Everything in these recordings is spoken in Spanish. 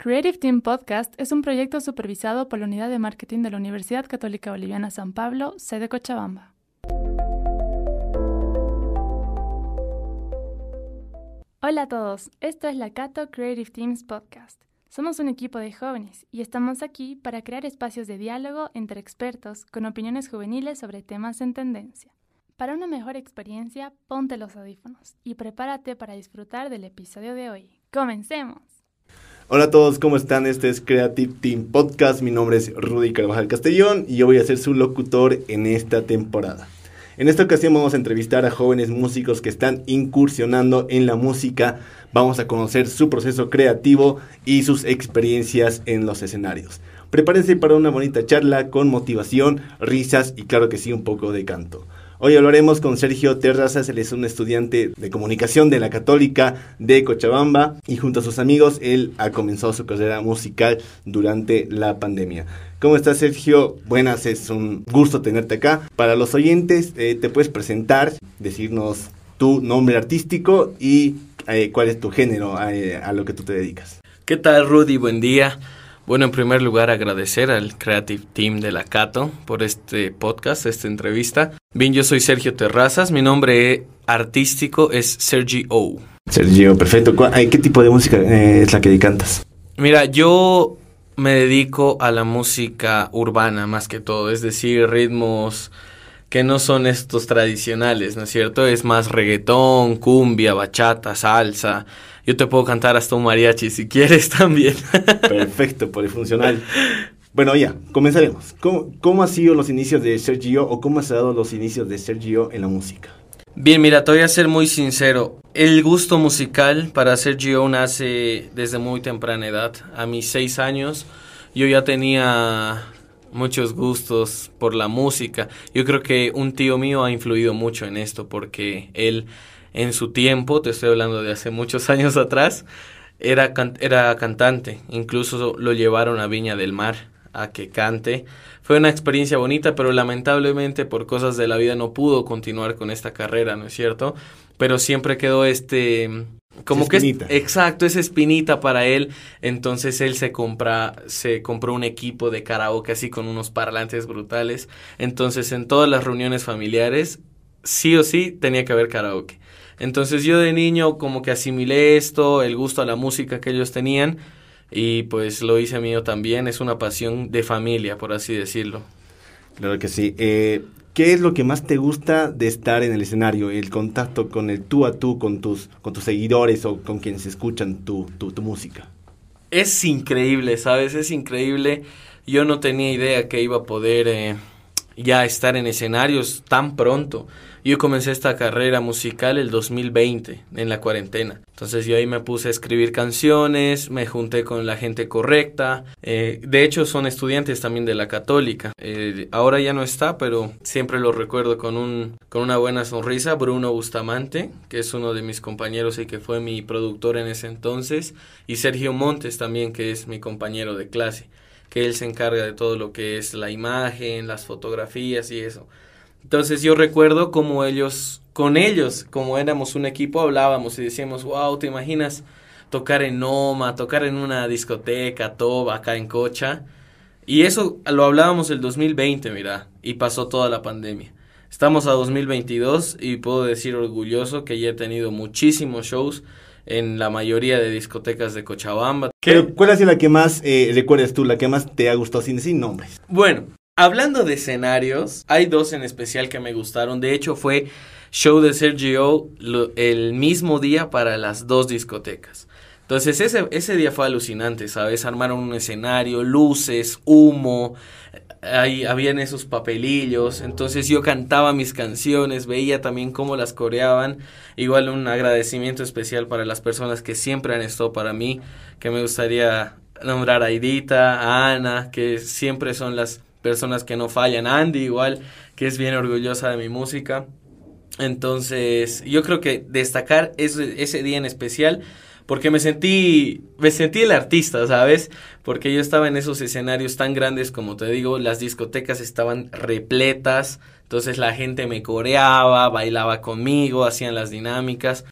Creative Team Podcast es un proyecto supervisado por la Unidad de Marketing de la Universidad Católica Boliviana San Pablo, sede Cochabamba. Hola a todos, esto es la Cato Creative Teams Podcast. Somos un equipo de jóvenes y estamos aquí para crear espacios de diálogo entre expertos con opiniones juveniles sobre temas en tendencia. Para una mejor experiencia, ponte los audífonos y prepárate para disfrutar del episodio de hoy. ¡Comencemos! Hola a todos, ¿cómo están? Este es Creative Team Podcast. Mi nombre es Rudy Carvajal Castellón y yo voy a ser su locutor en esta temporada. En esta ocasión vamos a entrevistar a jóvenes músicos que están incursionando en la música. Vamos a conocer su proceso creativo y sus experiencias en los escenarios. Prepárense para una bonita charla con motivación, risas y claro que sí un poco de canto. Hoy hablaremos con Sergio Terrazas, él es un estudiante de comunicación de la Católica de Cochabamba y junto a sus amigos él ha comenzado su carrera musical durante la pandemia. ¿Cómo estás Sergio? Buenas, es un gusto tenerte acá. Para los oyentes, eh, te puedes presentar, decirnos tu nombre artístico y eh, cuál es tu género eh, a lo que tú te dedicas. ¿Qué tal Rudy? Buen día. Bueno, en primer lugar agradecer al Creative Team de la Cato por este podcast, esta entrevista. Bien, yo soy Sergio Terrazas, mi nombre artístico es Sergio. Sergio, perfecto. ¿Qué tipo de música eh, es la que cantas? Mira, yo me dedico a la música urbana más que todo, es decir, ritmos que no son estos tradicionales, ¿no es cierto? Es más reggaetón, cumbia, bachata, salsa. Yo te puedo cantar hasta un mariachi si quieres también. Perfecto, polifuncional. Bueno, ya, comenzaremos. ¿Cómo, ¿Cómo han sido los inicios de Sergio o cómo han dado los inicios de Sergio en la música? Bien, mira, te voy a ser muy sincero. El gusto musical para Sergio nace desde muy temprana edad. A mis seis años yo ya tenía muchos gustos por la música. Yo creo que un tío mío ha influido mucho en esto porque él en su tiempo, te estoy hablando de hace muchos años atrás, era, era cantante. Incluso lo llevaron a Viña del Mar a que cante. Fue una experiencia bonita, pero lamentablemente por cosas de la vida no pudo continuar con esta carrera, ¿no es cierto? Pero siempre quedó este como que es, exacto, esa espinita para él, entonces él se compra se compró un equipo de karaoke así con unos parlantes brutales. Entonces en todas las reuniones familiares sí o sí tenía que haber karaoke. Entonces yo de niño como que asimilé esto, el gusto a la música que ellos tenían y pues lo hice mío también, es una pasión de familia, por así decirlo. Claro que sí. Eh, ¿Qué es lo que más te gusta de estar en el escenario? El contacto con el tú a tú, con tus, con tus seguidores o con quienes escuchan tu, tu, música. Es increíble, ¿sabes? Es increíble. Yo no tenía idea que iba a poder eh, ya estar en escenarios tan pronto. Yo comencé esta carrera musical el 2020, en la cuarentena. Entonces yo ahí me puse a escribir canciones, me junté con la gente correcta. Eh, de hecho son estudiantes también de la católica. Eh, ahora ya no está, pero siempre lo recuerdo con, un, con una buena sonrisa. Bruno Bustamante, que es uno de mis compañeros y que fue mi productor en ese entonces. Y Sergio Montes también, que es mi compañero de clase que él se encarga de todo lo que es la imagen, las fotografías y eso. Entonces yo recuerdo como ellos, con ellos, como éramos un equipo, hablábamos y decíamos, wow, ¿te imaginas tocar en Noma, tocar en una discoteca, Toba, acá en Cocha? Y eso lo hablábamos el 2020, mira, y pasó toda la pandemia. Estamos a 2022 y puedo decir orgulloso que ya he tenido muchísimos shows en la mayoría de discotecas de Cochabamba. ¿Cuál ha sido la que más eh, recuerdas tú, la que más te ha gustado sin decir nombres? Bueno, Hablando de escenarios, hay dos en especial que me gustaron. De hecho, fue show de Sergio el mismo día para las dos discotecas. Entonces, ese, ese día fue alucinante, ¿sabes? Armaron un escenario, luces, humo, ahí habían esos papelillos. Entonces, yo cantaba mis canciones, veía también cómo las coreaban. Igual un agradecimiento especial para las personas que siempre han estado para mí, que me gustaría nombrar a Edita, a Ana, que siempre son las personas que no fallan. Andy igual, que es bien orgullosa de mi música. Entonces, yo creo que destacar ese, ese día en especial porque me sentí me sentí el artista, ¿sabes? Porque yo estaba en esos escenarios tan grandes como te digo, las discotecas estaban repletas, entonces la gente me coreaba, bailaba conmigo, hacían las dinámicas.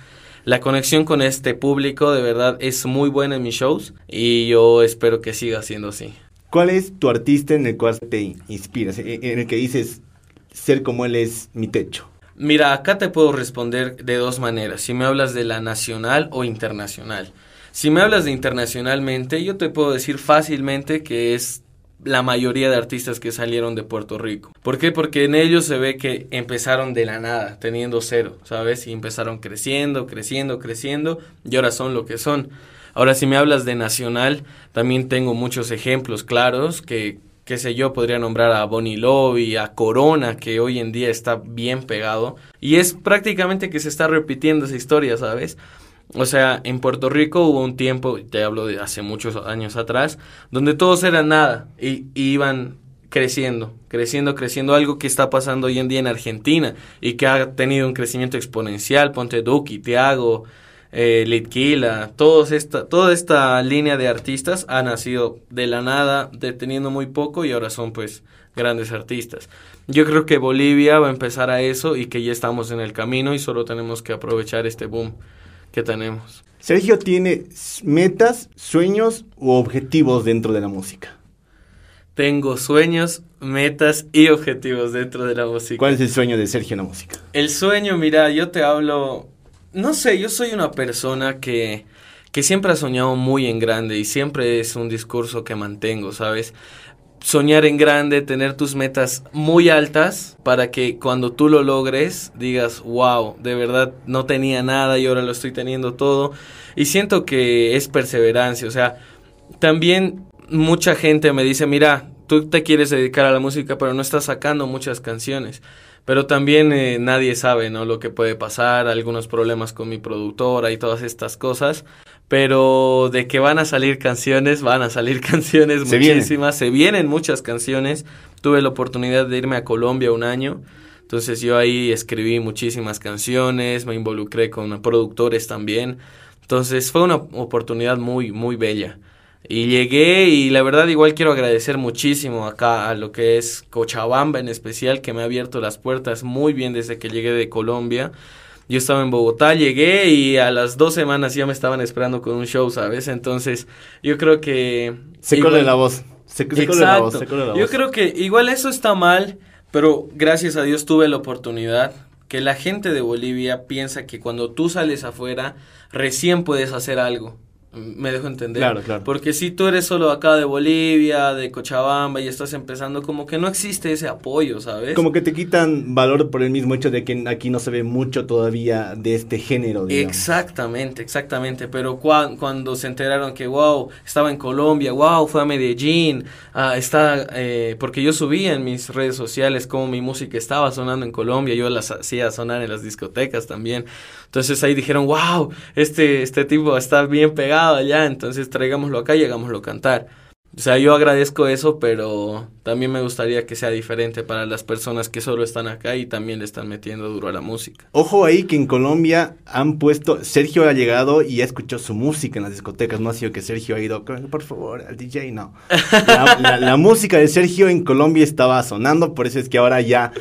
la conexión con este público de verdad es muy buena en mis shows y yo espero que siga siendo así. ¿Cuál es tu artista en el cual te inspiras, e, en el que dices ser como él es mi techo? Mira, acá te puedo responder de dos maneras, si me hablas de la nacional o internacional. Si me hablas de internacionalmente, yo te puedo decir fácilmente que es la mayoría de artistas que salieron de Puerto Rico. ¿Por qué? Porque en ellos se ve que empezaron de la nada, teniendo cero, ¿sabes? Y empezaron creciendo, creciendo, creciendo, y ahora son lo que son. Ahora, si me hablas de nacional, también tengo muchos ejemplos claros que, qué sé yo, podría nombrar a Bonnie Lobby, a Corona, que hoy en día está bien pegado. Y es prácticamente que se está repitiendo esa historia, ¿sabes? O sea, en Puerto Rico hubo un tiempo, te hablo de hace muchos años atrás, donde todos eran nada y, iban creciendo, creciendo, creciendo, algo que está pasando hoy en día en Argentina y que ha tenido un crecimiento exponencial, Ponte Duki, Tiago, eh, Litquila, todos esta, toda esta línea de artistas ha nacido de la nada, deteniendo muy poco y ahora son pues grandes artistas. Yo creo que Bolivia va a empezar a eso y que ya estamos en el camino y solo tenemos que aprovechar este boom que tenemos. Sergio tiene metas, sueños u objetivos dentro de la música. Tengo sueños, metas y objetivos dentro de la música. ¿Cuál es el sueño de Sergio en la música? El sueño, mira, yo te hablo, no sé, yo soy una persona que, que siempre ha soñado muy en grande y siempre es un discurso que mantengo, ¿sabes? soñar en grande, tener tus metas muy altas para que cuando tú lo logres digas, wow, de verdad no tenía nada y ahora lo estoy teniendo todo. Y siento que es perseverancia, o sea, también mucha gente me dice, mira, tú te quieres dedicar a la música, pero no estás sacando muchas canciones. Pero también eh, nadie sabe, ¿no? Lo que puede pasar, algunos problemas con mi productora y todas estas cosas pero de que van a salir canciones, van a salir canciones muchísimas, se vienen muchas canciones. Tuve la oportunidad de irme a Colombia un año, entonces yo ahí escribí muchísimas canciones, me involucré con productores también, entonces fue una oportunidad muy, muy bella. Y llegué y la verdad igual quiero agradecer muchísimo acá a lo que es Cochabamba en especial, que me ha abierto las puertas muy bien desde que llegué de Colombia. Yo estaba en Bogotá, llegué y a las dos semanas ya me estaban esperando con un show, ¿sabes? Entonces, yo creo que... Se igual... la voz. Se, se la voz, se la voz. Yo creo que igual eso está mal, pero gracias a Dios tuve la oportunidad que la gente de Bolivia piensa que cuando tú sales afuera recién puedes hacer algo. Me dejo entender. Claro, claro. Porque si tú eres solo acá de Bolivia, de Cochabamba y estás empezando, como que no existe ese apoyo, ¿sabes? Como que te quitan valor por el mismo hecho de que aquí no se ve mucho todavía de este género. Digamos. Exactamente, exactamente. Pero cuando se enteraron que, wow, estaba en Colombia, wow, fue a Medellín, ah, está, eh, porque yo subía en mis redes sociales cómo mi música estaba sonando en Colombia, yo las hacía sonar en las discotecas también. Entonces ahí dijeron, wow, este, este tipo está bien pegado allá, entonces traigámoslo acá y hagámoslo cantar. O sea, yo agradezco eso, pero también me gustaría que sea diferente para las personas que solo están acá y también le están metiendo duro a la música. Ojo ahí que en Colombia han puesto, Sergio ha llegado y ha escuchado su música en las discotecas, no ha sido que Sergio ha ido, por favor, al DJ, no. la música de Sergio en Colombia estaba sonando, por eso es que ahora ya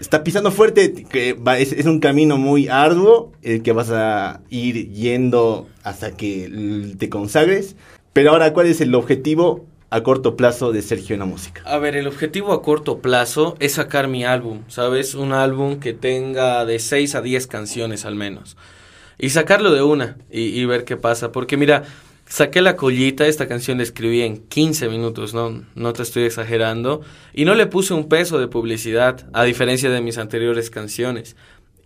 está pisando fuerte, que es, un camino muy arduo, el que vas a ir yendo hasta que te consagres. Pero ahora, ¿cuál es el objetivo a corto plazo de Sergio en la música? A ver, el objetivo a corto plazo es sacar mi álbum, ¿sabes? Un álbum que tenga de 6 a 10 canciones al menos. Y sacarlo de una y, y ver qué pasa. Porque mira, Saqué la collita, esta canción la escribí en 15 minutos, no, no te estoy exagerando, y no le puse un peso de publicidad, a diferencia de mis anteriores canciones.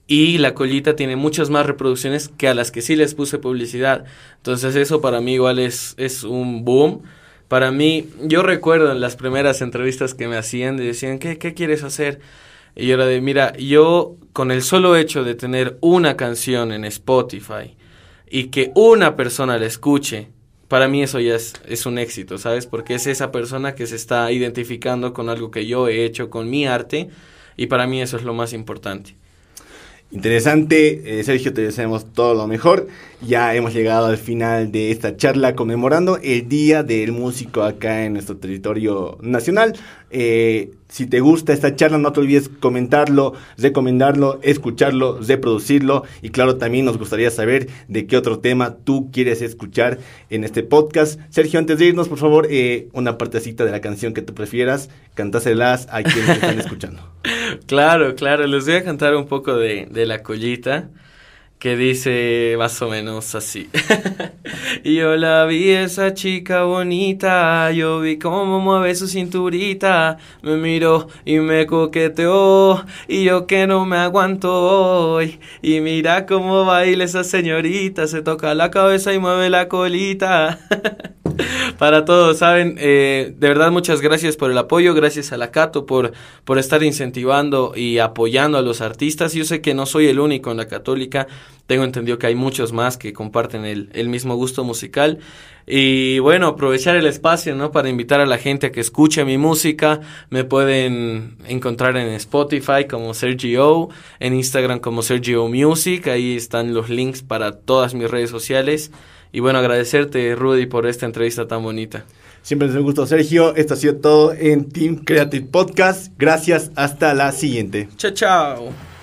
Y la collita tiene muchas más reproducciones que a las que sí les puse publicidad. Entonces eso para mí igual es, es un boom. Para mí, yo recuerdo en las primeras entrevistas que me hacían, decían, ¿qué, qué quieres hacer? Y yo era de, mira, yo con el solo hecho de tener una canción en Spotify, y que una persona la escuche, para mí eso ya es, un éxito, ¿sabes? Porque es esa persona que se está identificando con algo que yo he hecho, con mi arte, y para mí eso es lo más importante. interesante. Eh, Sergio, te deseamos todo lo mejor. Ya hemos llegado al final de esta charla conmemorando el Día del Músico acá en nuestro territorio nacional. Eh, si te gusta esta charla, no te olvides comentarlo, recomendarlo, escucharlo, reproducirlo. Y claro, también nos gustaría saber de qué otro tema tú quieres escuchar en este podcast. Sergio, antes de irnos, por favor, eh, una partecita de la canción que tú prefieras, cantáselas a quienes están escuchando. Claro, claro, les voy a cantar un poco de, de la collita que dice más o menos así. yo la vi esa chica bonita, yo vi cómo mueve su cinturita, me miró y me coqueteó, y yo que no me aguanto hoy, y mira cómo baila esa señorita, se toca la cabeza y mueve la colita. para todos, ¿saben? Eh, de verdad, muchas gracias por el apoyo, gracias a la Cato por, por estar incentivando y apoyando a los artistas. Yo sé que no soy el único en la católica, tengo entendido que hay muchos más que comparten el, el mismo gusto musical. Y bueno, aprovechar el espacio, ¿no? Para invitar a la gente a que escuche mi música. Me pueden encontrar en Spotify como Sergio, en Instagram como Sergio Music. Ahí están los links para todas mis redes sociales. Y bueno, agradecerte, Rudy, por esta entrevista tan bonita. Siempre es un gusto, Sergio. Esto ha sido todo en Team Creative Podcast. Gracias, hasta la siguiente. Chao, chao.